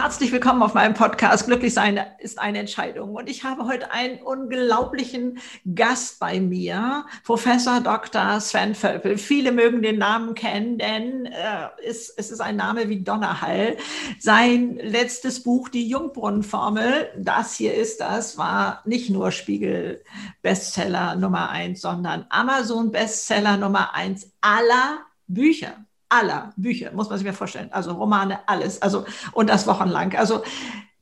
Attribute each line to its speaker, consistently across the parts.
Speaker 1: Herzlich willkommen auf meinem Podcast. Glücklich sein ist eine Entscheidung. Und ich habe heute einen unglaublichen Gast bei mir, Professor Dr. Sven Völpel. Viele mögen den Namen kennen, denn äh, es, es ist ein Name wie Donnerhall. Sein letztes Buch, die Jungbrunnenformel, das hier ist das, war nicht nur Spiegel-Bestseller Nummer eins, sondern Amazon-Bestseller Nummer eins aller Bücher aller Bücher, muss man sich mir vorstellen. Also Romane, alles. Also, und das wochenlang. Also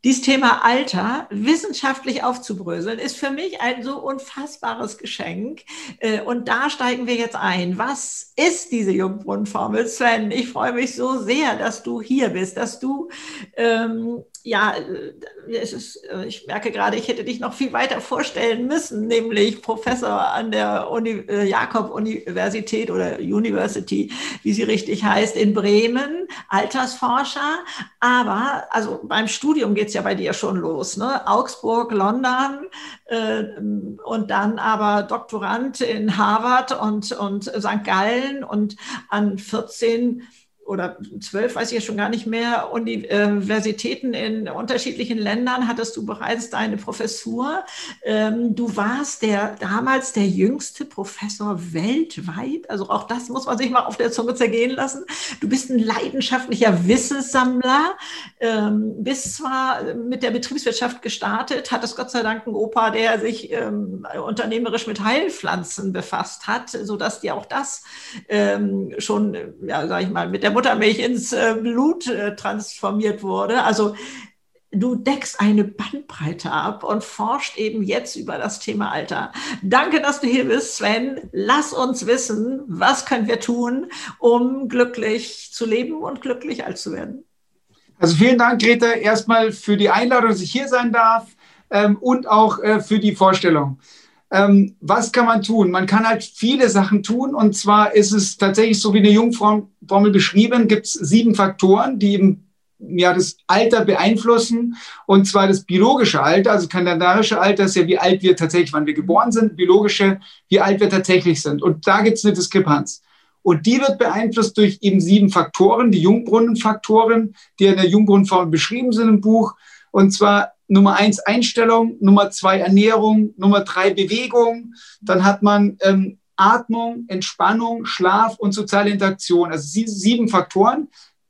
Speaker 1: dieses Thema Alter wissenschaftlich aufzubröseln, ist für mich ein so unfassbares Geschenk. Äh, und da steigen wir jetzt ein. Was ist diese Jungbrunnenformel, Sven? Ich freue mich so sehr, dass du hier bist, dass du ähm, ja, äh, ist, äh, ich merke gerade, ich hätte dich noch viel weiter vorstellen müssen, nämlich Professor an der Uni, Jakob-Universität oder University, wie sie richtig heißt, in Bremen, Altersforscher. Aber also beim Studium geht es ja bei dir schon los, ne? Augsburg, London äh, und dann aber Doktorand in Harvard und, und St. Gallen und an 14 oder zwölf, weiß ich ja schon gar nicht mehr, Universitäten in unterschiedlichen Ländern hattest du bereits deine Professur. Ähm, du warst der damals der jüngste Professor weltweit. Also auch das muss man sich mal auf der Zunge zergehen lassen. Du bist ein leidenschaftlicher Wissenssammler, ähm, bist zwar mit der Betriebswirtschaft gestartet, hattest Gott sei Dank einen Opa, der sich ähm, unternehmerisch mit Heilpflanzen befasst hat, sodass dir auch das schon, ja, sag ich mal, mit der Muttermilch ins äh, Blut äh, transformiert wurde. Also du deckst eine Bandbreite ab und forscht eben jetzt über das Thema Alter. Danke, dass du hier bist, Sven. Lass uns wissen, was können wir tun, um glücklich zu leben und glücklich alt zu werden.
Speaker 2: Also vielen Dank, Greta, erstmal für die Einladung, dass ich hier sein darf ähm, und auch äh, für die Vorstellung. Ähm, was kann man tun? Man kann halt viele Sachen tun. Und zwar ist es tatsächlich so wie eine Jungformel beschrieben, gibt es sieben Faktoren, die eben ja, das Alter beeinflussen. Und zwar das biologische Alter, also kalendarische Alter ist ja, wie alt wir tatsächlich, wann wir geboren sind, biologische, wie alt wir tatsächlich sind. Und da gibt es eine Diskrepanz. Und die wird beeinflusst durch eben sieben Faktoren, die Jungbrunnenfaktoren, die in der Jungbrunnenformel beschrieben sind im Buch. Und zwar Nummer eins Einstellung, Nummer zwei Ernährung, Nummer drei Bewegung. Dann hat man ähm, Atmung, Entspannung, Schlaf und soziale Interaktion. Also sieben Faktoren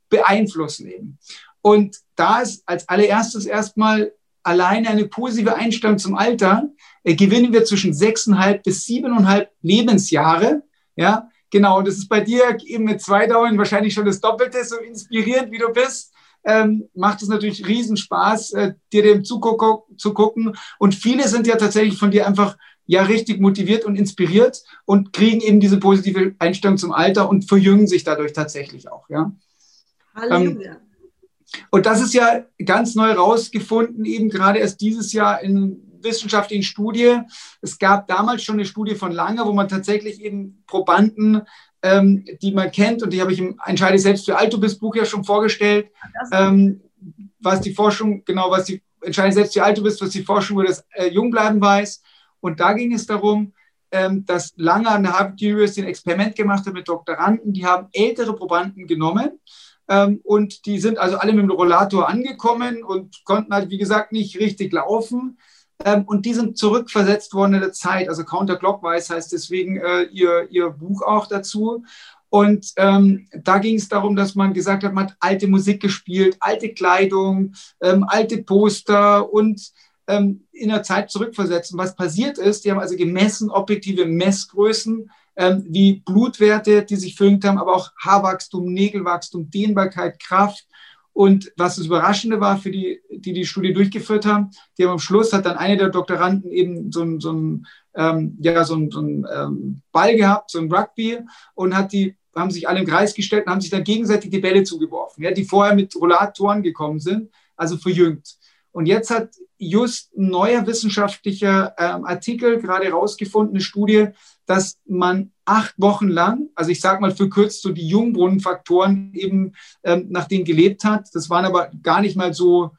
Speaker 2: beeinflussen eben. Und da ist als allererstes erstmal alleine eine positive Einstellung zum Alter, äh, gewinnen wir zwischen sechseinhalb bis siebeneinhalb Lebensjahre. Ja, genau. Und das ist bei dir eben mit zwei Dauern wahrscheinlich schon das Doppelte, so inspirierend wie du bist ähm, macht es natürlich riesen Spaß, äh, dir dem zuguck zu gucken. Und viele sind ja tatsächlich von dir einfach ja richtig motiviert und inspiriert und kriegen eben diese positive Einstellung zum Alter und verjüngen sich dadurch tatsächlich auch. Ja. Halleluja. Ähm, und das ist ja ganz neu rausgefunden, eben gerade erst dieses Jahr in wissenschaftlichen Studie. Es gab damals schon eine Studie von Lange, wo man tatsächlich eben Probanden ähm, die man kennt und die habe ich im Entscheide selbst für Altobis Buch ja schon vorgestellt, ähm, was die Forschung, genau, was die Entscheide selbst für Altobis, was die Forschung über das äh, Jungbleiben weiß. Und da ging es darum, ähm, dass Lange an der Harvard University ein Experiment gemacht hat mit Doktoranden, die haben ältere Probanden genommen ähm, und die sind also alle mit dem Rollator angekommen und konnten halt, wie gesagt, nicht richtig laufen. Ähm, und die sind zurückversetzt worden in der Zeit, also counterclockwise heißt deswegen äh, ihr, ihr Buch auch dazu. Und ähm, da ging es darum, dass man gesagt hat, man hat alte Musik gespielt, alte Kleidung, ähm, alte Poster und ähm, in der Zeit zurückversetzt. Und was passiert ist, die haben also gemessen, objektive Messgrößen, ähm, wie Blutwerte, die sich verjüngt haben, aber auch Haarwachstum, Nägelwachstum, Dehnbarkeit, Kraft und was das Überraschende war für die, die die Studie durchgeführt haben, die haben am Schluss hat dann eine der Doktoranden eben so ein, so ein, ähm, ja, so ein, so ein ähm, Ball gehabt, so ein Rugby und hat die, haben sich alle im Kreis gestellt und haben sich dann gegenseitig die Bälle zugeworfen, ja, die vorher mit Rollatoren gekommen sind, also verjüngt. Und jetzt hat just ein neuer wissenschaftlicher ähm, Artikel gerade rausgefunden, eine Studie, dass man acht Wochen lang, also ich sage mal verkürzt so die Jungbrunnenfaktoren eben ähm, nach denen gelebt hat. Das waren aber gar nicht mal so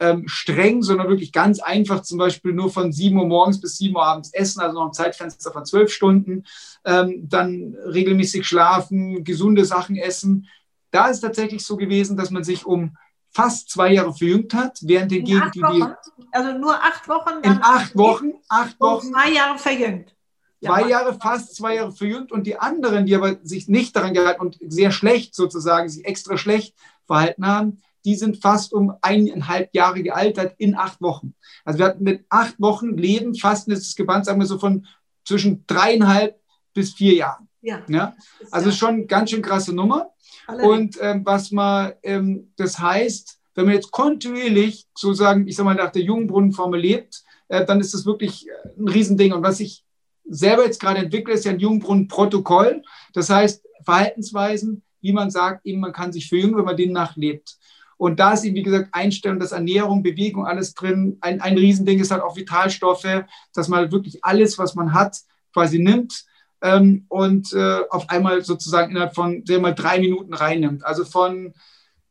Speaker 2: ähm, streng, sondern wirklich ganz einfach, zum Beispiel nur von 7 Uhr morgens bis 7 Uhr abends essen, also noch ein Zeitfenster von zwölf Stunden, ähm, dann regelmäßig schlafen, gesunde Sachen essen. Da ist tatsächlich so gewesen, dass man sich um fast zwei Jahre verjüngt hat, während hingegen
Speaker 1: die, die. Also nur acht Wochen?
Speaker 2: In acht Wochen, acht Wochen.
Speaker 1: Zwei Jahre verjüngt.
Speaker 2: Zwei Jahre, fast zwei Jahre verjüngt und die anderen, die aber sich nicht daran gehalten und sehr schlecht sozusagen, sich extra schlecht verhalten haben, die sind fast um eineinhalb Jahre gealtert in acht Wochen. Also wir hatten mit acht Wochen Leben, Fasten ist das Gebannt, sagen wir so von zwischen dreieinhalb bis vier Jahren. Ja. ja? Also ja. schon ganz schön krasse Nummer. Und ähm, was man, ähm, das heißt, wenn man jetzt kontinuierlich sozusagen, ich sag mal, nach der Jungbrunnenformel lebt, äh, dann ist das wirklich äh, ein Riesending. Und was ich selber jetzt gerade entwickle, ist ja ein Jungbrunnenprotokoll. Das heißt, Verhaltensweisen, wie man sagt, eben man kann sich verjüngen, wenn man den nachlebt. Und da ist eben, wie gesagt, Einstellung, das Ernährung, Bewegung, alles drin. Ein, ein Riesending ist halt auch Vitalstoffe, dass man wirklich alles, was man hat, quasi nimmt ähm, und äh, auf einmal sozusagen innerhalb von, sagen mal, drei Minuten reinnimmt. Also von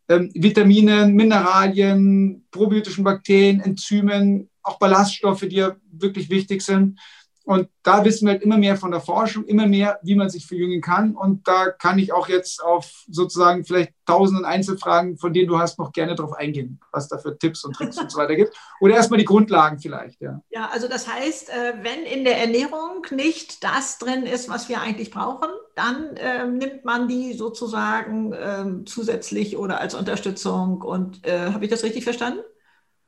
Speaker 2: ähm, Vitaminen, Mineralien, probiotischen Bakterien, Enzymen, auch Ballaststoffe, die ja wirklich wichtig sind. Und da wissen wir halt immer mehr von der Forschung, immer mehr, wie man sich verjüngen kann. Und da kann ich auch jetzt auf sozusagen vielleicht tausenden Einzelfragen, von denen du hast, noch gerne darauf eingehen, was da für Tipps und Tricks und so weiter gibt. Oder erstmal die Grundlagen vielleicht, ja.
Speaker 1: Ja, also das heißt, äh, wenn in der Ernährung nicht das drin ist, was wir eigentlich brauchen, dann äh, nimmt man die sozusagen äh, zusätzlich oder als Unterstützung. Und äh, habe ich das richtig verstanden?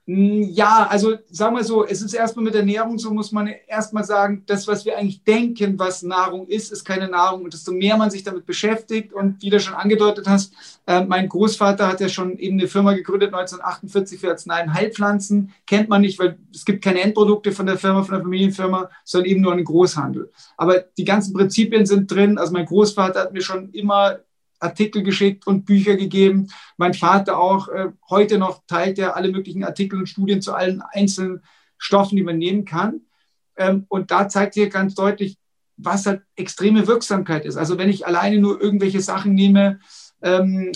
Speaker 2: Hm, ja, also sagen wir so, es ist erstmal mit Ernährung so, muss man erstmal sagen, das, was wir eigentlich denken, was Nahrung ist, ist keine Nahrung. Und desto mehr man sich damit beschäftigt und wie du schon angedeutet hast, äh, mein Großvater hat ja schon eben eine Firma gegründet, 1948 für Arzneien Heilpflanzen. Kennt man nicht, weil es gibt keine Endprodukte von der Firma, von der Familienfirma, sondern eben nur einen Großhandel. Aber die ganzen Prinzipien sind drin. Also mein Großvater hat mir schon immer Artikel geschickt und Bücher gegeben. Mein Vater auch. Äh, heute noch teilt er alle möglichen Artikel und Studien zu allen einzelnen Stoffen, die man nehmen kann. Ähm, und da zeigt hier ganz deutlich, was halt extreme Wirksamkeit ist. Also wenn ich alleine nur irgendwelche Sachen nehme, ähm,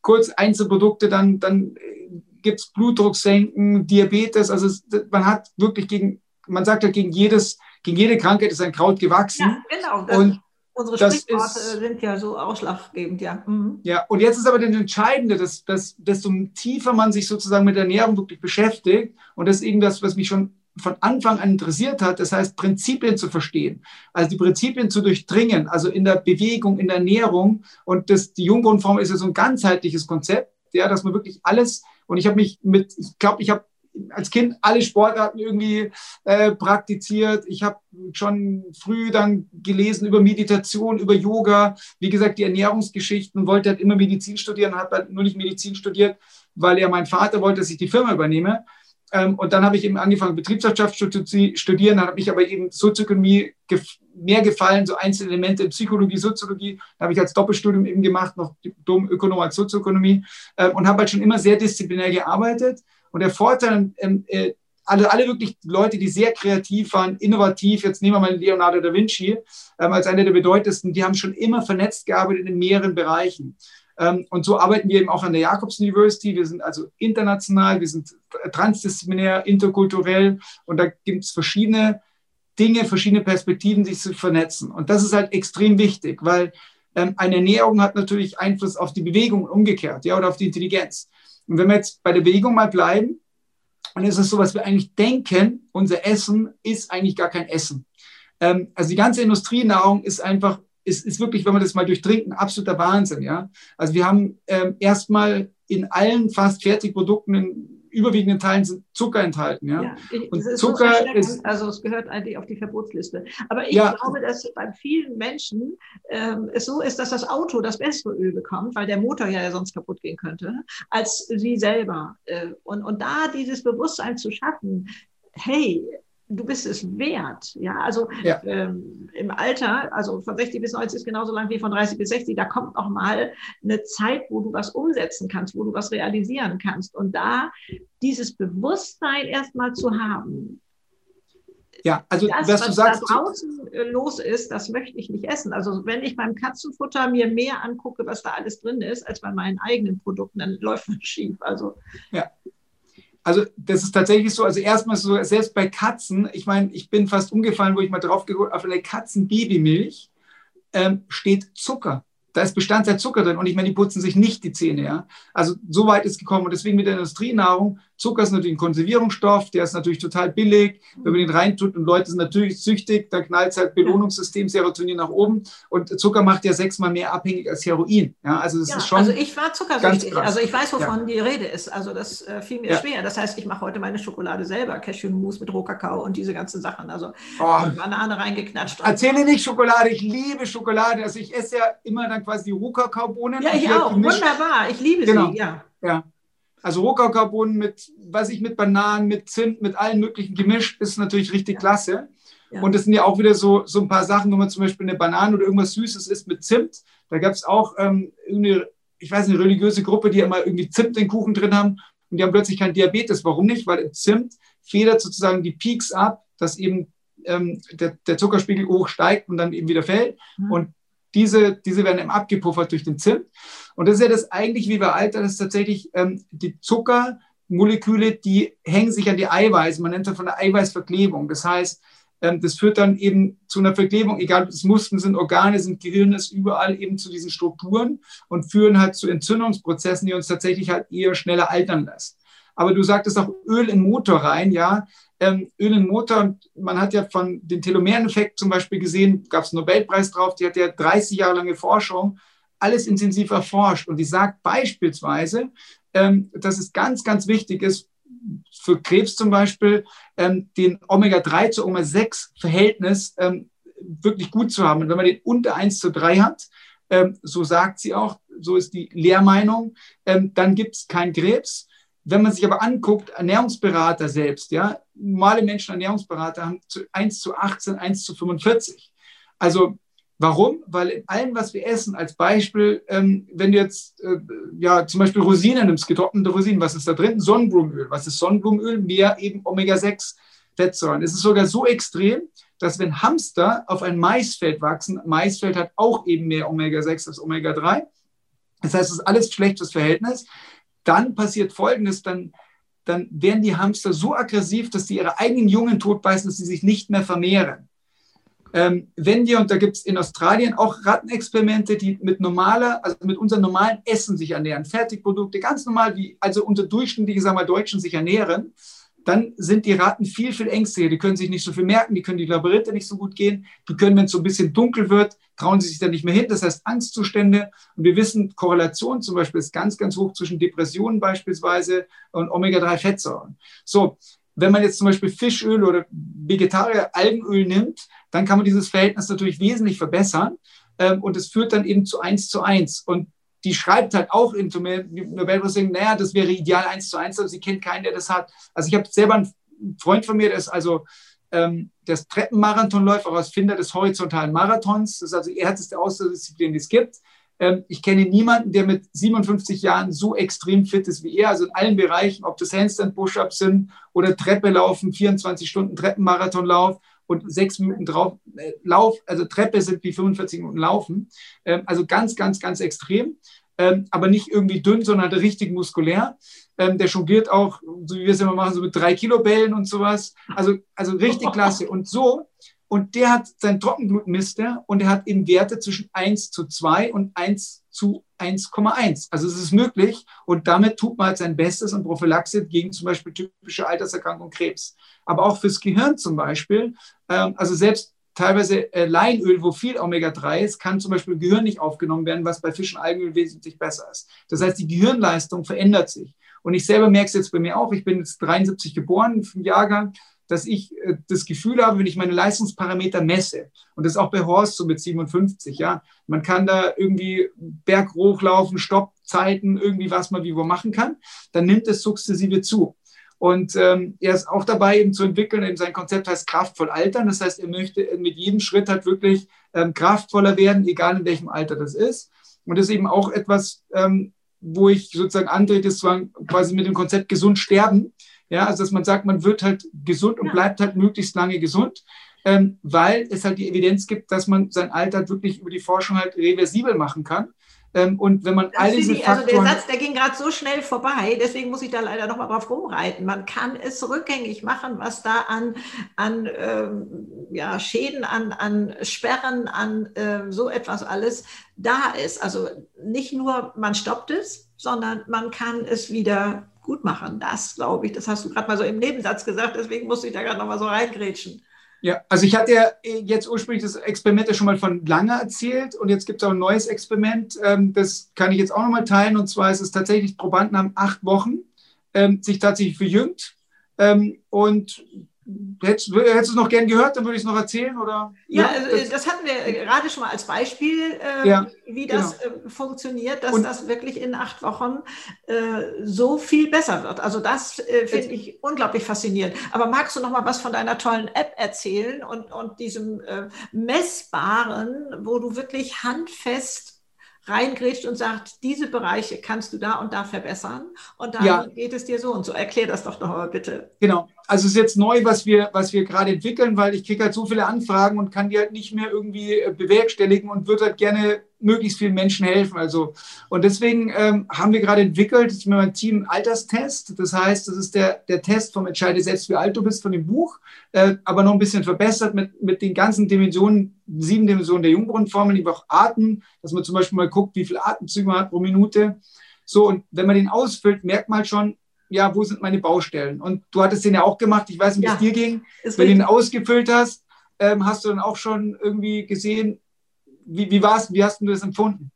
Speaker 2: kurz Einzelprodukte, dann, dann gibt es Blutdruck senken, Diabetes. Also es, man hat wirklich gegen, man sagt ja, gegen jedes, gegen jede Krankheit ist ein Kraut gewachsen. Ja,
Speaker 1: genau. Und Unsere das Sprichworte ist, sind ja so ausschlaggebend, ja.
Speaker 2: Mhm. Ja, und jetzt ist aber das Entscheidende, dass, dass desto tiefer man sich sozusagen mit Ernährung wirklich beschäftigt, und das ist eben das, was mich schon von Anfang an interessiert hat, das heißt Prinzipien zu verstehen, also die Prinzipien zu durchdringen, also in der Bewegung, in der Ernährung. Und das, die Jungbrunnenform ist ja so ein ganzheitliches Konzept, ja, dass man wirklich alles, und ich habe mich mit, ich glaube, ich habe als Kind alle Sportarten irgendwie äh, praktiziert. Ich habe schon früh dann gelesen über Meditation, über Yoga, wie gesagt, die Ernährungsgeschichten, wollte halt immer Medizin studieren, habe halt nur nicht Medizin studiert, weil ja mein Vater wollte, dass ich die Firma übernehme. Ähm, und dann habe ich eben angefangen, Betriebswirtschaft zu studieren. Dann habe ich aber eben Sozioökonomie gef mehr gefallen, so einzelne Elemente in Psychologie, Soziologie. Da habe ich als Doppelstudium eben gemacht, noch Diplom Ökonom als Sozioökonomie ähm, und habe halt schon immer sehr disziplinär gearbeitet. Und der Vorteil, ähm, äh, alle, alle wirklich Leute, die sehr kreativ waren, innovativ, jetzt nehmen wir mal Leonardo da Vinci ähm, als einer der bedeutendsten, die haben schon immer vernetzt gearbeitet in mehreren Bereichen. Ähm, und so arbeiten wir eben auch an der Jacobs University. Wir sind also international, wir sind transdisziplinär, interkulturell und da gibt es verschiedene Dinge, verschiedene Perspektiven, sich zu vernetzen. Und das ist halt extrem wichtig, weil ähm, eine Ernährung hat natürlich Einfluss auf die Bewegung umgekehrt, ja, oder auf die Intelligenz. Und wenn wir jetzt bei der Bewegung mal bleiben, dann ist es so, was wir eigentlich denken, unser Essen ist eigentlich gar kein Essen. Ähm, also die ganze Industrienahrung ist einfach, ist, ist wirklich, wenn wir das mal durchdrinken, absoluter Wahnsinn. Ja? Also wir haben ähm, erstmal in allen fast Fertigprodukten in überwiegenden Teilen sind Zucker enthalten. Ja, ja
Speaker 1: und ist Zucker so ist. Also es gehört eigentlich auf die Verbotsliste. Aber ich ja. glaube, dass bei vielen Menschen ähm, es so ist, dass das Auto das bessere Öl bekommt, weil der Motor ja sonst kaputt gehen könnte, als sie selber. Äh, und, und da dieses Bewusstsein zu schaffen, hey, du bist es wert. Ja, also ja. Ähm, im Alter, also von 60 bis 90 ist genauso lang wie von 30 bis 60, da kommt noch mal eine Zeit, wo du was umsetzen kannst, wo du was realisieren kannst. Und da dieses Bewusstsein erstmal zu haben.
Speaker 2: Ja, also
Speaker 1: das, was, was du sagst, da draußen äh, los ist, das möchte ich nicht essen. Also wenn ich beim Katzenfutter mir mehr angucke, was da alles drin ist, als bei meinen eigenen Produkten, dann läuft es schief. Also
Speaker 2: ja, also das ist tatsächlich so, also erstmal so, selbst bei Katzen, ich meine, ich bin fast umgefallen, wo ich mal drauf geguckt auf eine Katzenbabymilch ähm, steht Zucker. da ist Bestandteil Zucker drin und ich meine, die putzen sich nicht die Zähne. Ja? Also so weit ist gekommen und deswegen mit der Industrienahrung, Zucker ist natürlich ein Konservierungsstoff, der ist natürlich total billig, wenn man den reintut und Leute sind natürlich süchtig, dann knallt halt Belohnungssystem Serotonin nach oben und Zucker macht ja sechsmal mehr abhängig als Heroin. Ja, also das
Speaker 1: ja,
Speaker 2: ist schon.
Speaker 1: Also ich war zuckersüchtig, also ich weiß, wovon ja. die Rede ist. Also das äh, fiel mir ja. schwer. Das heißt, ich mache heute meine Schokolade selber, Cashew-Mousse mit Rohkakao und diese ganzen Sachen. Also oh. Banane reingeknatscht.
Speaker 2: Erzähle nicht Schokolade, ich liebe Schokolade. Also ich esse ja immer dann quasi die Rohkakaobohnen.
Speaker 1: Ja, ich auch. Wunderbar. Ich liebe genau. sie, ja.
Speaker 2: Ja. Also Rohkakaobohnen mit, weiß ich, mit Bananen, mit Zimt, mit allen möglichen gemischt, ist natürlich richtig ja. klasse. Ja. Und das sind ja auch wieder so, so ein paar Sachen, wenn man zum Beispiel eine Banane oder irgendwas Süßes isst mit Zimt. Da gab es auch ähm, eine, ich weiß, eine religiöse Gruppe, die immer irgendwie Zimt in den Kuchen drin haben und die haben plötzlich keinen Diabetes. Warum nicht? Weil im Zimt federt sozusagen die Peaks ab, dass eben ähm, der, der, Zuckerspiegel hoch steigt und dann eben wieder fällt. Mhm. Und diese, diese werden eben abgepuffert durch den Zimt. Und das ist ja das eigentlich wie bei Alter, das ist tatsächlich ähm, die Zuckermoleküle, die hängen sich an die Eiweiße. Man nennt das von der Eiweißverklebung. Das heißt, ähm, das führt dann eben zu einer Verklebung, egal ob es Muskeln sind, Organe sind, Gehirn ist, überall eben zu diesen Strukturen und führen halt zu Entzündungsprozessen, die uns tatsächlich halt eher schneller altern lassen. Aber du sagtest auch Öl in Motor rein, ja ähm, Öl in Motor. Man hat ja von den Telomereneffekt zum Beispiel gesehen, gab es einen Nobelpreis drauf, die hat ja 30 Jahre lange Forschung, alles intensiv erforscht. Und die sagt beispielsweise, ähm, dass es ganz, ganz wichtig ist, für Krebs zum Beispiel, ähm, den Omega-3 zu Omega-6-Verhältnis ähm, wirklich gut zu haben. Und wenn man den unter 1 zu 3 hat, ähm, so sagt sie auch, so ist die Lehrmeinung, ähm, dann gibt es keinen Krebs. Wenn man sich aber anguckt, Ernährungsberater selbst, ja, normale Menschen, Ernährungsberater haben 1 zu 18, 1 zu 45. Also warum? Weil in allem, was wir essen, als Beispiel, ähm, wenn du jetzt äh, ja zum Beispiel Rosinen nimmst, getrocknete Rosinen, was ist da drin? Sonnenblumenöl. Was ist Sonnenblumenöl? Mehr eben Omega-6 Fettsäuren. Es ist sogar so extrem, dass wenn Hamster auf ein Maisfeld wachsen, Maisfeld hat auch eben mehr Omega-6 als Omega-3. Das heißt, es ist alles schlechtes Verhältnis dann passiert Folgendes, dann, dann werden die Hamster so aggressiv, dass sie ihre eigenen Jungen totbeißen, dass sie sich nicht mehr vermehren. Ähm, wenn wir, und da gibt es in Australien auch Rattenexperimente, die mit normaler, also mit unserem normalen Essen sich ernähren, Fertigprodukte, ganz normal, wie also unter durchschnittliche, sagen wir Deutschen sich ernähren, dann sind die Ratten viel, viel ängstlicher. Die können sich nicht so viel merken, die können die Labyrinthe nicht so gut gehen, die können, wenn es so ein bisschen dunkel wird, trauen sie sich da nicht mehr hin. Das heißt Angstzustände. Und wir wissen, Korrelation zum Beispiel ist ganz, ganz hoch zwischen Depressionen beispielsweise und Omega-3-Fettsäuren. So, wenn man jetzt zum Beispiel Fischöl oder Vegetarier Algenöl nimmt, dann kann man dieses Verhältnis natürlich wesentlich verbessern. Ähm, und es führt dann eben zu eins zu eins. Und die schreibt halt auch in Nobelpreis, naja, das wäre ideal eins zu eins, aber sie kennt keinen, der das hat. Also ich habe selber einen Freund von mir, der ist also ähm, der ist Treppenmarathonläufer, auch Erfinder des horizontalen Marathons. Das ist also die härteste Ausdauerdisziplin, die es gibt. Ähm, ich kenne niemanden, der mit 57 Jahren so extrem fit ist wie er, also in allen Bereichen, ob das Handstand-Push-Ups sind oder Treppe laufen, 24 Stunden Treppenmarathonlauf und sechs Minuten drauf äh, Lauf, also Treppe sind wie 45 Minuten Laufen. Ähm, also ganz, ganz, ganz extrem, ähm, aber nicht irgendwie dünn, sondern richtig muskulär. Ähm, der jongliert auch, so wie wir es immer machen, so mit drei Kilo Bällen und sowas. Also, also richtig klasse. Und so, und der hat sein Trockenblut misst er und er hat eben Werte zwischen 1 zu 2 und 1 zu 1,1. Also es ist möglich und damit tut man halt sein Bestes und Prophylaxe gegen zum Beispiel typische Alterserkrankung Krebs. Aber auch fürs Gehirn zum Beispiel, ähm, also selbst teilweise äh, Leinöl, wo viel Omega-3 ist, kann zum Beispiel im Gehirn nicht aufgenommen werden, was bei Fisch und Algenöl wesentlich besser ist. Das heißt, die Gehirnleistung verändert sich. Und ich selber merke es jetzt bei mir auch, ich bin jetzt 73 geboren, im Jahrgang, dass ich äh, das Gefühl habe, wenn ich meine Leistungsparameter messe, und das ist auch bei Horst so mit 57, ja, man kann da irgendwie Berg hochlaufen, Stoppzeiten, irgendwie was man wie wo machen kann, dann nimmt es sukzessive zu. Und ähm, er ist auch dabei, eben zu entwickeln, eben sein Konzept heißt kraftvoll altern. Das heißt, er möchte mit jedem Schritt halt wirklich ähm, kraftvoller werden, egal in welchem Alter das ist. Und das ist eben auch etwas, ähm, wo ich sozusagen antrete, ist quasi mit dem Konzept gesund sterben. Ja, also dass man sagt, man wird halt gesund und bleibt halt möglichst lange gesund, ähm, weil es halt die Evidenz gibt, dass man sein Alter wirklich über die Forschung halt reversibel machen kann. Ähm, und wenn man all diese
Speaker 1: die, Also der Satz, der ging gerade so schnell vorbei, deswegen muss ich da leider noch mal drauf rumreiten. Man kann es rückgängig machen, was da an, an ähm, ja, Schäden, an, an Sperren, an äh, so etwas alles da ist. Also nicht nur, man stoppt es, sondern man kann es wieder gut machen. Das glaube ich, das hast du gerade mal so im Nebensatz gesagt, deswegen musste ich da gerade noch mal so reingrätschen.
Speaker 2: Ja, also ich hatte ja jetzt ursprünglich das Experiment ja schon mal von lange erzählt und jetzt gibt es auch ein neues Experiment, ähm, das kann ich jetzt auch nochmal teilen und zwar ist es tatsächlich, Probanden haben acht Wochen ähm, sich tatsächlich verjüngt ähm, und Hättest, hättest du es noch gern gehört, dann würde ich es noch erzählen, oder?
Speaker 1: Ja, ja also, das, das, hatten wir gerade schon mal als Beispiel, äh, ja, wie das genau. äh, funktioniert, dass und, das wirklich in acht Wochen äh, so viel besser wird. Also das äh, finde ich unglaublich faszinierend. Aber magst du noch mal was von deiner tollen App erzählen und, und diesem äh, messbaren, wo du wirklich handfest reingrätscht und sagt, diese Bereiche kannst du da und da verbessern und dann ja. geht es dir so und so. Erklär das doch noch mal bitte.
Speaker 2: Genau. Also es ist jetzt neu, was wir, was wir gerade entwickeln, weil ich kriege halt so viele Anfragen und kann die halt nicht mehr irgendwie äh, bewerkstelligen und würde halt gerne möglichst vielen Menschen helfen. Also, und deswegen ähm, haben wir gerade entwickelt, mit meinem Team Alterstest. Das heißt, das ist der, der Test vom Entscheide selbst, wie alt du bist von dem Buch, äh, aber noch ein bisschen verbessert mit, mit den ganzen Dimensionen, sieben Dimensionen der Jungbrunnenformel, die auch Atem, dass man zum Beispiel mal guckt, wie viele Atemzüge man hat pro Minute. So, und wenn man den ausfüllt, merkt man schon, ja, wo sind meine Baustellen? Und du hattest den ja auch gemacht, ich weiß nicht, wie ja, es dir ging. Wenn du ihn ausgefüllt hast, ähm, hast du dann auch schon irgendwie gesehen, wie, wie, war's, wie hast du das empfunden?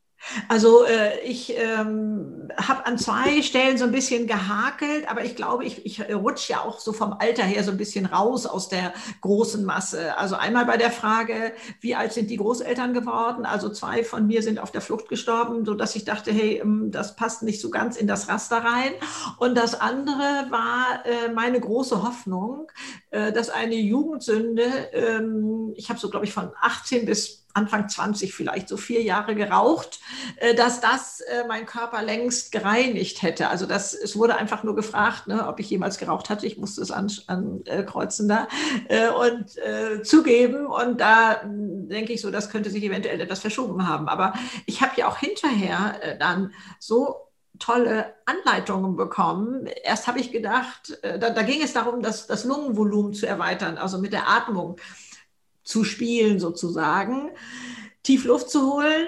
Speaker 1: Also äh, ich ähm, habe an zwei Stellen so ein bisschen gehakelt, aber ich glaube, ich, ich rutsche ja auch so vom Alter her so ein bisschen raus aus der großen Masse. Also einmal bei der Frage, wie alt sind die Großeltern geworden? Also zwei von mir sind auf der Flucht gestorben, sodass ich dachte, hey, ähm, das passt nicht so ganz in das Raster rein. Und das andere war äh, meine große Hoffnung, äh, dass eine Jugendsünde, ähm, ich habe so, glaube ich, von 18 bis Anfang 20 vielleicht, so vier Jahre geraucht, äh, dass das äh, mein Körper längst gereinigt hätte. Also das, es wurde einfach nur gefragt, ne, ob ich jemals geraucht hatte. Ich musste es ankreuzen an, äh, da und äh, zugeben. Und da hm, denke ich so, das könnte sich eventuell etwas verschoben haben. Aber ich habe ja auch hinterher äh, dann so tolle Anleitungen bekommen. Erst habe ich gedacht, äh, da, da, ging es darum, das, das Lungenvolumen zu erweitern, also mit der Atmung zu spielen sozusagen, tief Luft zu holen,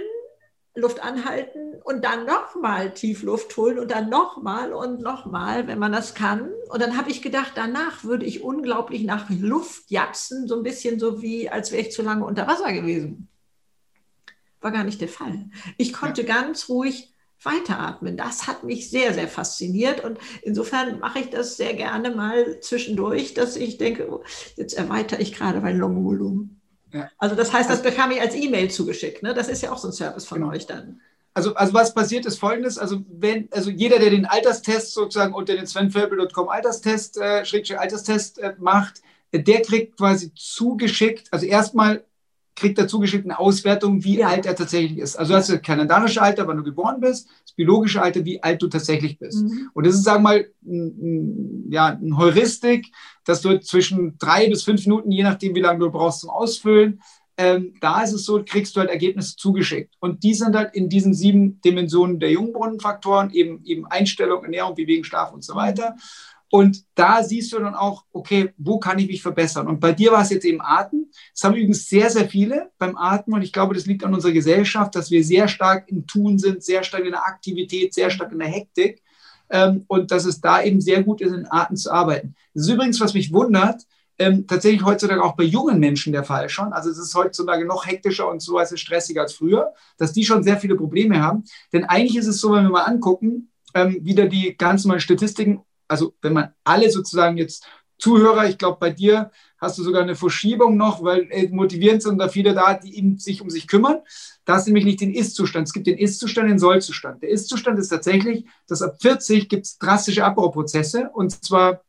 Speaker 1: Luft anhalten und dann nochmal tief Luft holen und dann nochmal und nochmal, wenn man das kann. Und dann habe ich gedacht, danach würde ich unglaublich nach Luft japsen, so ein bisschen so wie, als wäre ich zu lange unter Wasser gewesen. War gar nicht der Fall. Ich konnte ja. ganz ruhig weiteratmen. Das hat mich sehr, sehr fasziniert und insofern mache ich das sehr gerne mal zwischendurch, dass ich denke, oh, jetzt erweitere ich gerade mein Lungenvolumen. Ja. Also das heißt, das also bekam ich als E-Mail zugeschickt. Ne? Das ist ja auch so ein Service von genau. euch dann.
Speaker 2: Also, also was passiert ist folgendes, also wenn, also jeder, der den Alterstest sozusagen unter den svenfelbel.com Alterstest, äh, Alterstest äh, macht, der kriegt quasi zugeschickt, also erstmal kriegt er zugeschickt eine Auswertung, wie ja. alt er tatsächlich ist. Also das ist das kalendarische Alter, wann du geboren bist, das biologische Alter, wie alt du tatsächlich bist. Mhm. Und das ist, sagen wir mal, ein, ja, ein Heuristik, dass du zwischen drei bis fünf Minuten, je nachdem, wie lange du brauchst zum Ausfüllen, ähm, da ist es so, kriegst du halt Ergebnisse zugeschickt. Und die sind halt in diesen sieben Dimensionen der Jungbrunnenfaktoren, eben, eben Einstellung, Ernährung, Bewegung, Schlaf und so weiter. Und da siehst du dann auch, okay, wo kann ich mich verbessern? Und bei dir war es jetzt eben Atem. Das haben übrigens sehr, sehr viele beim Atmen. Und ich glaube, das liegt an unserer Gesellschaft, dass wir sehr stark im Tun sind, sehr stark in der Aktivität, sehr stark in der Hektik. Ähm, und dass es da eben sehr gut ist, in Atem zu arbeiten. Das ist übrigens, was mich wundert, ähm, tatsächlich heutzutage auch bei jungen Menschen der Fall schon. Also es ist heutzutage noch hektischer und so weise stressiger als früher, dass die schon sehr viele Probleme haben. Denn eigentlich ist es so, wenn wir mal angucken, ähm, wieder die ganz normalen Statistiken also wenn man alle sozusagen jetzt Zuhörer, ich glaube, bei dir hast du sogar eine Verschiebung noch, weil äh, motivierend sind da viele da, die eben sich um sich kümmern. Da hast du nämlich nicht den Ist-Zustand. Es gibt den Ist-Zustand, den Soll-Zustand. Der Ist-Zustand ist tatsächlich, dass ab 40 gibt es drastische Abbauprozesse und zwar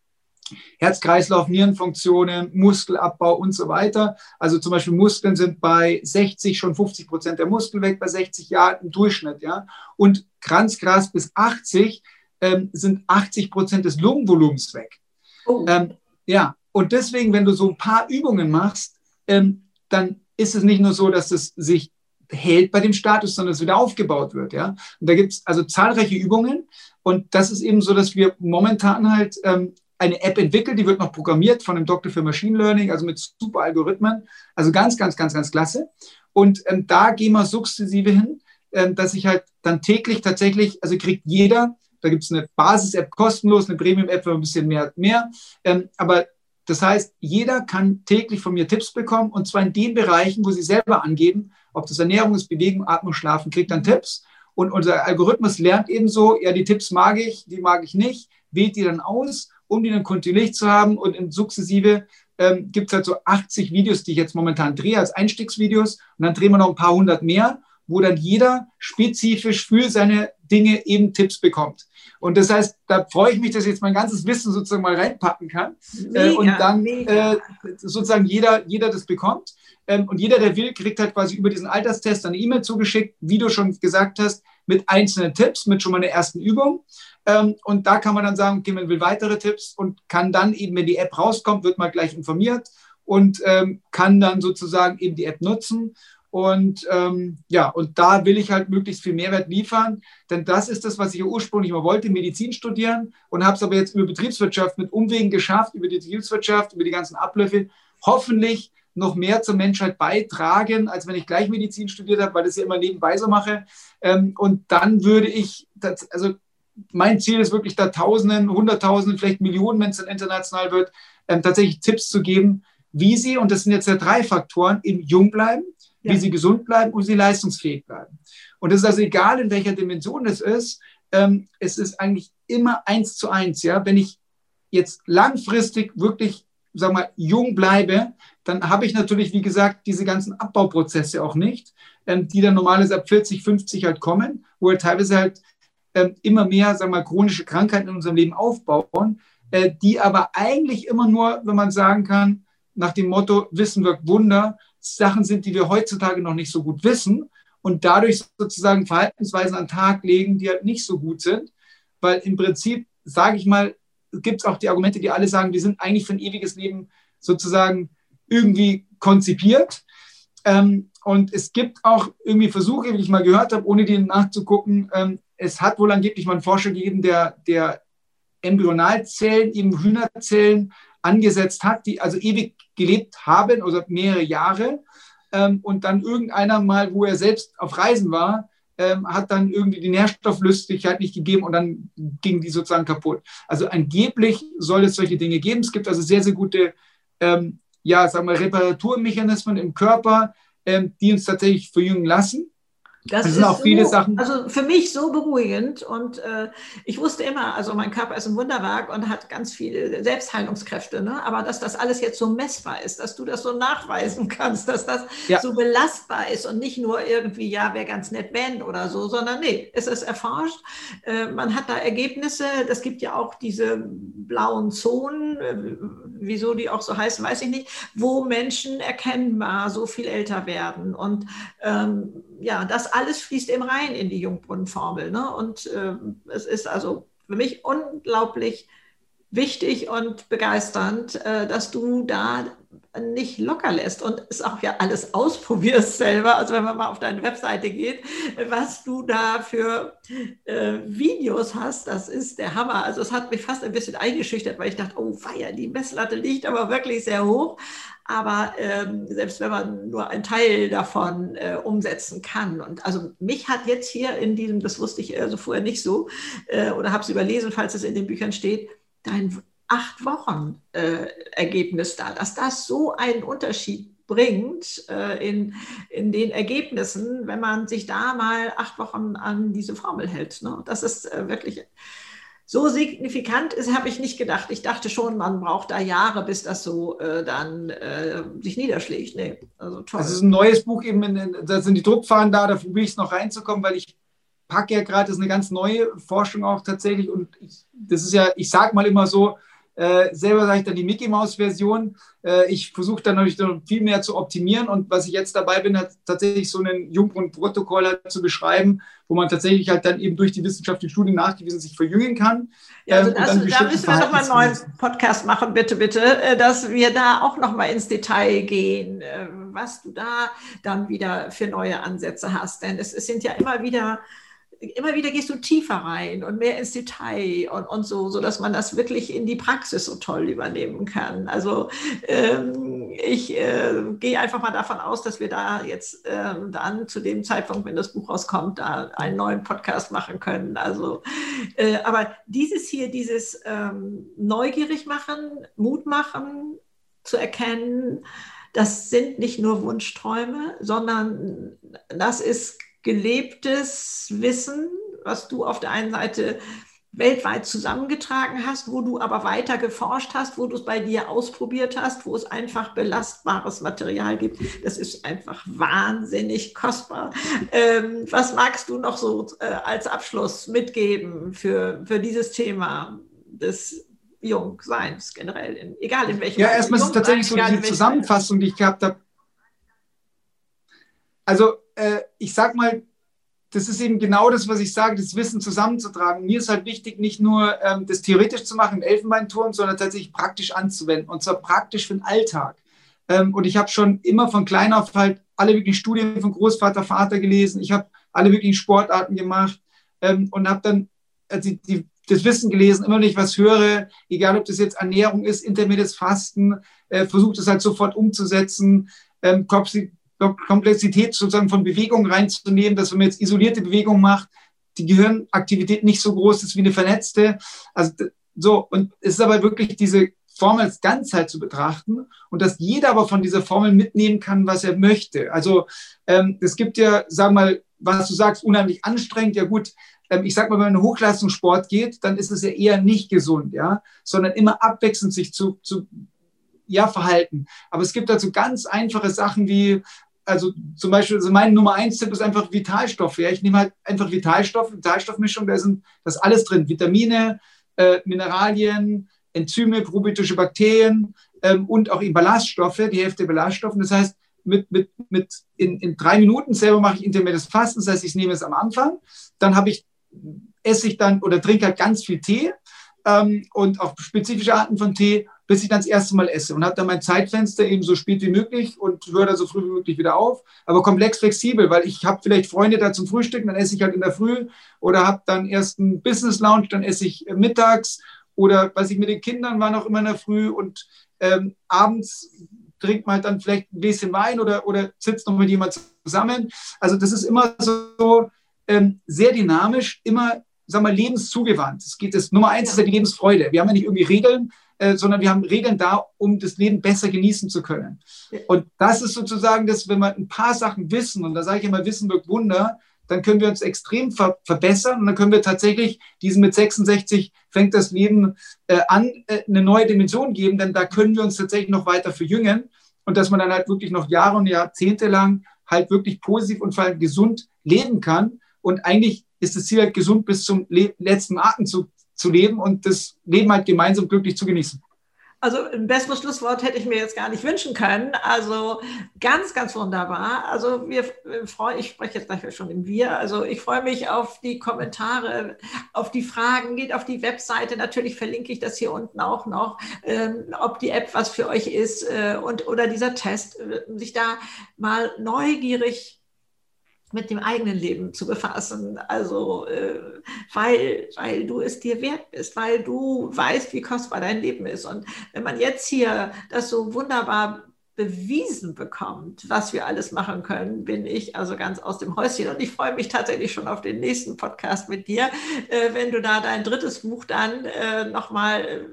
Speaker 2: Herz-Kreislauf, Nierenfunktionen, Muskelabbau und so weiter. Also zum Beispiel Muskeln sind bei 60 schon 50 Prozent der Muskeln weg, bei 60 Jahren im Durchschnitt. Ja? Und Kranzgras bis 80 ähm, sind 80 Prozent des Lungenvolumens weg. Oh. Ähm, ja, und deswegen, wenn du so ein paar Übungen machst, ähm, dann ist es nicht nur so, dass es sich hält bei dem Status, sondern es wieder aufgebaut wird. Ja? Und da gibt es also zahlreiche Übungen. Und das ist eben so, dass wir momentan halt ähm, eine App entwickeln, die wird noch programmiert von einem Doktor für Machine Learning, also mit super Algorithmen. Also ganz, ganz, ganz, ganz klasse. Und ähm, da gehen wir sukzessive hin, ähm, dass ich halt dann täglich tatsächlich, also kriegt jeder, da gibt es eine Basis-App kostenlos, eine Premium-App für ein bisschen mehr, mehr. Ähm, aber das heißt, jeder kann täglich von mir Tipps bekommen und zwar in den Bereichen, wo sie selber angeben, ob das Ernährung ist, Bewegung, Atmung, Schlafen, kriegt dann Tipps. Und unser Algorithmus lernt ebenso, ja, die Tipps mag ich, die mag ich nicht, wählt die dann aus, um die dann kontinuierlich zu haben. Und in sukzessive ähm, gibt es halt so 80 Videos, die ich jetzt momentan drehe als Einstiegsvideos. Und dann drehen wir noch ein paar hundert mehr, wo dann jeder spezifisch für seine Dinge eben Tipps bekommt. Und das heißt, da freue ich mich, dass ich jetzt mein ganzes Wissen sozusagen mal reinpacken kann mega, äh, und dann äh, sozusagen jeder, jeder das bekommt. Ähm, und jeder, der will, kriegt halt quasi über diesen Alterstest eine E-Mail zugeschickt, wie du schon gesagt hast, mit einzelnen Tipps, mit schon mal einer ersten Übung. Ähm, und da kann man dann sagen, okay, man will weitere Tipps und kann dann eben, wenn die App rauskommt, wird man gleich informiert und ähm, kann dann sozusagen eben die App nutzen und ähm, ja, und da will ich halt möglichst viel Mehrwert liefern, denn das ist das, was ich ursprünglich mal wollte, Medizin studieren und habe es aber jetzt über Betriebswirtschaft mit Umwegen geschafft, über die Betriebswirtschaft, über die ganzen Abläufe, hoffentlich noch mehr zur Menschheit beitragen, als wenn ich gleich Medizin studiert habe, weil das ja immer nebenbei so mache. Ähm, und dann würde ich, das, also mein Ziel ist wirklich da Tausenden, Hunderttausenden, vielleicht Millionen, wenn es dann international wird, ähm, tatsächlich Tipps zu geben, wie sie, und das sind jetzt ja drei Faktoren, eben jung bleiben, wie sie gesund bleiben und sie leistungsfähig bleiben. Und es ist also egal, in welcher Dimension es ist, ähm, es ist eigentlich immer eins zu eins. Ja? Wenn ich jetzt langfristig wirklich, sag mal, jung bleibe, dann habe ich natürlich, wie gesagt, diese ganzen Abbauprozesse auch nicht, ähm, die dann normalerweise ab 40, 50 halt kommen, wo wir teilweise halt ähm, immer mehr, sag mal, chronische Krankheiten in unserem Leben aufbauen, äh, die aber eigentlich immer nur, wenn man sagen kann, nach dem Motto Wissen wirkt Wunder, Sachen sind, die wir heutzutage noch nicht so gut wissen und dadurch sozusagen Verhaltensweisen an den Tag legen, die halt nicht so gut sind. Weil im Prinzip, sage ich mal, gibt es auch die Argumente, die alle sagen, wir sind eigentlich für ein ewiges Leben sozusagen irgendwie konzipiert. Ähm, und es gibt auch irgendwie Versuche, wie ich mal gehört habe, ohne die nachzugucken. Ähm, es hat wohl angeblich mal einen Forscher gegeben, der, der Embryonalzellen, eben Hühnerzellen angesetzt hat, die also ewig gelebt haben oder mehrere Jahre. Ähm, und dann irgendeiner mal, wo er selbst auf Reisen war, ähm, hat dann irgendwie die Nährstofflüstigkeit nicht gegeben und dann ging die sozusagen kaputt. Also angeblich soll es solche Dinge geben. Es gibt also sehr, sehr gute, ähm, ja, sagen wir, Reparaturmechanismen im Körper, ähm, die uns tatsächlich verjüngen lassen.
Speaker 1: Das, das sind auch viele so, Sachen. Also für mich so beruhigend und äh, ich wusste immer, also mein Körper ist ein Wunderwerk und hat ganz viele Selbstheilungskräfte, ne? aber dass das alles jetzt so messbar ist, dass du das so nachweisen kannst, dass das ja. so belastbar ist und nicht nur irgendwie, ja, wäre ganz nett, wenn oder so, sondern nee, es ist erforscht, äh, man hat da Ergebnisse, das gibt ja auch diese blauen Zonen, äh, wieso die auch so heißen, weiß ich nicht, wo Menschen erkennbar so viel älter werden und ähm, ja, das alles fließt eben rein in die Jungbrunnenformel. Ne? Und äh, es ist also für mich unglaublich wichtig und begeisternd, äh, dass du da nicht locker lässt und es auch ja alles ausprobierst selber. Also wenn man mal auf deine Webseite geht, was du da für äh, Videos hast, das ist der Hammer. Also es hat mich fast ein bisschen eingeschüchtert, weil ich dachte, oh feier, die Messlatte liegt aber wirklich sehr hoch. Aber ähm, selbst wenn man nur einen Teil davon äh, umsetzen kann. Und also mich hat jetzt hier in diesem, das wusste ich also vorher nicht so, äh, oder habe es überlesen, falls es in den Büchern steht, dein acht Wochen äh, Ergebnis da, dass das so einen Unterschied bringt äh, in, in den Ergebnissen, wenn man sich da mal acht Wochen an diese Formel hält. Ne? Das ist äh, wirklich so signifikant habe ich nicht gedacht. Ich dachte schon, man braucht da Jahre, bis das so äh, dann äh, sich niederschlägt. Nee,
Speaker 2: also toll. Das ist ein neues Buch, eben in, da sind die Druckfahren da, da probiere ich es noch reinzukommen, weil ich packe ja gerade, das ist eine ganz neue Forschung auch tatsächlich und ich, das ist ja, ich sage mal immer so, Äh, selber sage ich dann die Mickey Mouse Version. Äh, ich versuche dann natürlich noch viel mehr zu optimieren und was ich jetzt dabei bin, hat tatsächlich so einen Jungbrunnen-Protokoll halt zu beschreiben, wo man tatsächlich halt dann eben durch die wissenschaftlichen Studien nachgewiesen sich verjüngen kann.
Speaker 1: Ja, also das, ähm, da müssen wir nochmal einen neuen Podcast machen, bitte, bitte, äh, dass wir da auch nochmal ins Detail gehen, äh, was du da dann wieder für neue Ansätze hast. Denn es, es sind ja immer wieder immer wieder gehst du tiefer rein und mehr ins Detail und, und so, so dass man das wirklich in die Praxis so toll übernehmen kann. Also ähm, ich äh, gehe einfach mal davon aus, dass wir da jetzt äh, dann zu dem Zeitpunkt, wenn das Buch rauskommt, da einen neuen Podcast machen können. Also, äh, aber dieses hier, dieses ähm, neugierig machen, Mut machen, zu erkennen, das sind nicht nur Wunschträume, sondern das ist gelebtes Wissen, was du auf der einen Seite weltweit zusammengetragen hast, wo du aber weiter geforscht hast, wo du es bei dir ausprobiert hast, wo es einfach belastbares Material gibt. Das ist einfach wahnsinnig kostbar. Ähm, was magst du noch so äh, als Abschluss mitgeben für, für dieses Thema des Jungseins generell, in, egal in welchem
Speaker 2: Ja, erstmal ist es tatsächlich so die Zusammenfassung, die ich gehabt habe. Also äh, ich sag mal, das ist eben genau das, was ich sage, das Wissen zusammenzutragen. Mir ist halt wichtig, nicht nur ähm, das theoretisch zu machen im Elfenbeinturm, sondern tatsächlich praktisch anzuwenden und zwar praktisch für den Alltag. Ähm, und ich habe schon immer von klein auf halt alle wirklich Studien von Großvater, Vater gelesen. Ich habe alle wirklichen Sportarten gemacht ähm, und habe dann also die, die, das Wissen gelesen, immer wenn ich was höre, egal ob das jetzt Ernährung ist, intermittierendes Fasten, äh, versuche das halt sofort umzusetzen. Ähm, Komplexität sozusagen von Bewegung reinzunehmen, dass wenn man jetzt isolierte Bewegung macht, die Gehirnaktivität nicht so groß ist wie eine vernetzte. Also so, und es ist aber wirklich diese Formel als Ganzheit zu betrachten und dass jeder aber von dieser Formel mitnehmen kann, was er möchte. Also ähm, es gibt ja, sag mal, was du sagst, unheimlich anstrengend. Ja gut, ähm, ich sag mal, wenn man in Hochleistungssport geht, dann ist es ja eher nicht gesund, ja, sondern immer abwechselnd sich zu, zu ja, verhalten. Aber es gibt dazu ganz einfache Sachen wie also zum Beispiel, also mein Nummer eins Tipp ist einfach Vitalstoffe. Ja? Ich nehme halt einfach Vitalstoffe, Vitalstoffmischung, da sind das alles drin. Vitamine, äh, Mineralien, Enzyme, probiotische Bakterien ähm, und auch Ballaststoffe, die Hälfte Ballaststoffe. Das heißt, mit, mit, mit in, in drei Minuten selber mache ich intermittierendes Fasten. Das heißt, ich nehme es am Anfang, dann habe ich, esse ich dann oder trinke halt ganz viel Tee ähm, und auch spezifische Arten von Tee bis ich dann das erste Mal esse und habe dann mein Zeitfenster eben so spät wie möglich und höre da so früh wie möglich wieder auf, aber komplex flexibel, weil ich habe vielleicht Freunde da zum Frühstück, dann esse ich halt in der Früh oder habe dann erst einen Business Lounge, dann esse ich mittags oder was ich mit den Kindern war noch immer in der Früh und ähm, abends trinkt man halt dann vielleicht ein bisschen Wein oder, oder sitzt noch mit jemand zusammen. Also das ist immer so ähm, sehr dynamisch, immer, sag mal, lebenszugewandt. Es geht, das Nummer eins ist ja die Lebensfreude. Wir haben ja nicht irgendwie Regeln, äh, sondern wir haben Regeln da, um das Leben besser genießen zu können. Und das ist sozusagen das, wenn wir ein paar Sachen wissen, und da sage ich immer, Wissen wirkt Wunder, dann können wir uns extrem ver verbessern und dann können wir tatsächlich diesen mit 66 fängt das Leben äh, an, äh, eine neue Dimension geben, denn da können wir uns tatsächlich noch weiter verjüngen und dass man dann halt wirklich noch Jahre und Jahrzehnte lang halt wirklich positiv und vor allem gesund leben kann. Und eigentlich ist das Ziel halt gesund bis zum letzten Atemzug zu leben und das Leben halt gemeinsam glücklich zu genießen.
Speaker 1: Also ein besseres Schlusswort hätte ich mir jetzt gar nicht wünschen können. Also ganz, ganz wunderbar. Also wir freuen, ich spreche jetzt gleich schon im Wir. Also ich freue mich auf die Kommentare, auf die Fragen, geht auf die Webseite. Natürlich verlinke ich das hier unten auch noch, ähm, ob die App was für euch ist äh, und oder dieser Test, äh, sich da mal neugierig mit dem eigenen Leben zu befassen. Also, äh, weil, weil du es dir wert bist, weil du weißt, wie kostbar dein Leben ist. Und wenn man jetzt hier das so wunderbar bewiesen bekommt, was wir alles machen können, bin ich also ganz aus dem Häuschen. Und ich freue mich tatsächlich schon auf den nächsten Podcast mit dir, äh, wenn du da dein drittes Buch dann äh, nochmal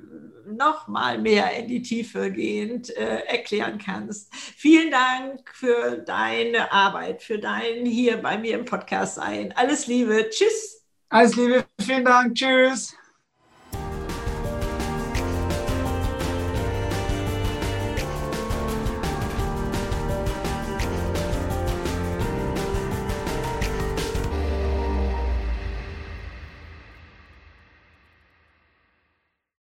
Speaker 1: noch mal mehr in die Tiefe gehend äh, erklären kannst. Vielen Dank für deine Arbeit, für dein hier bei mir im Podcast sein. Alles Liebe. Tschüss.
Speaker 2: Alles Liebe. Vielen Dank. Tschüss.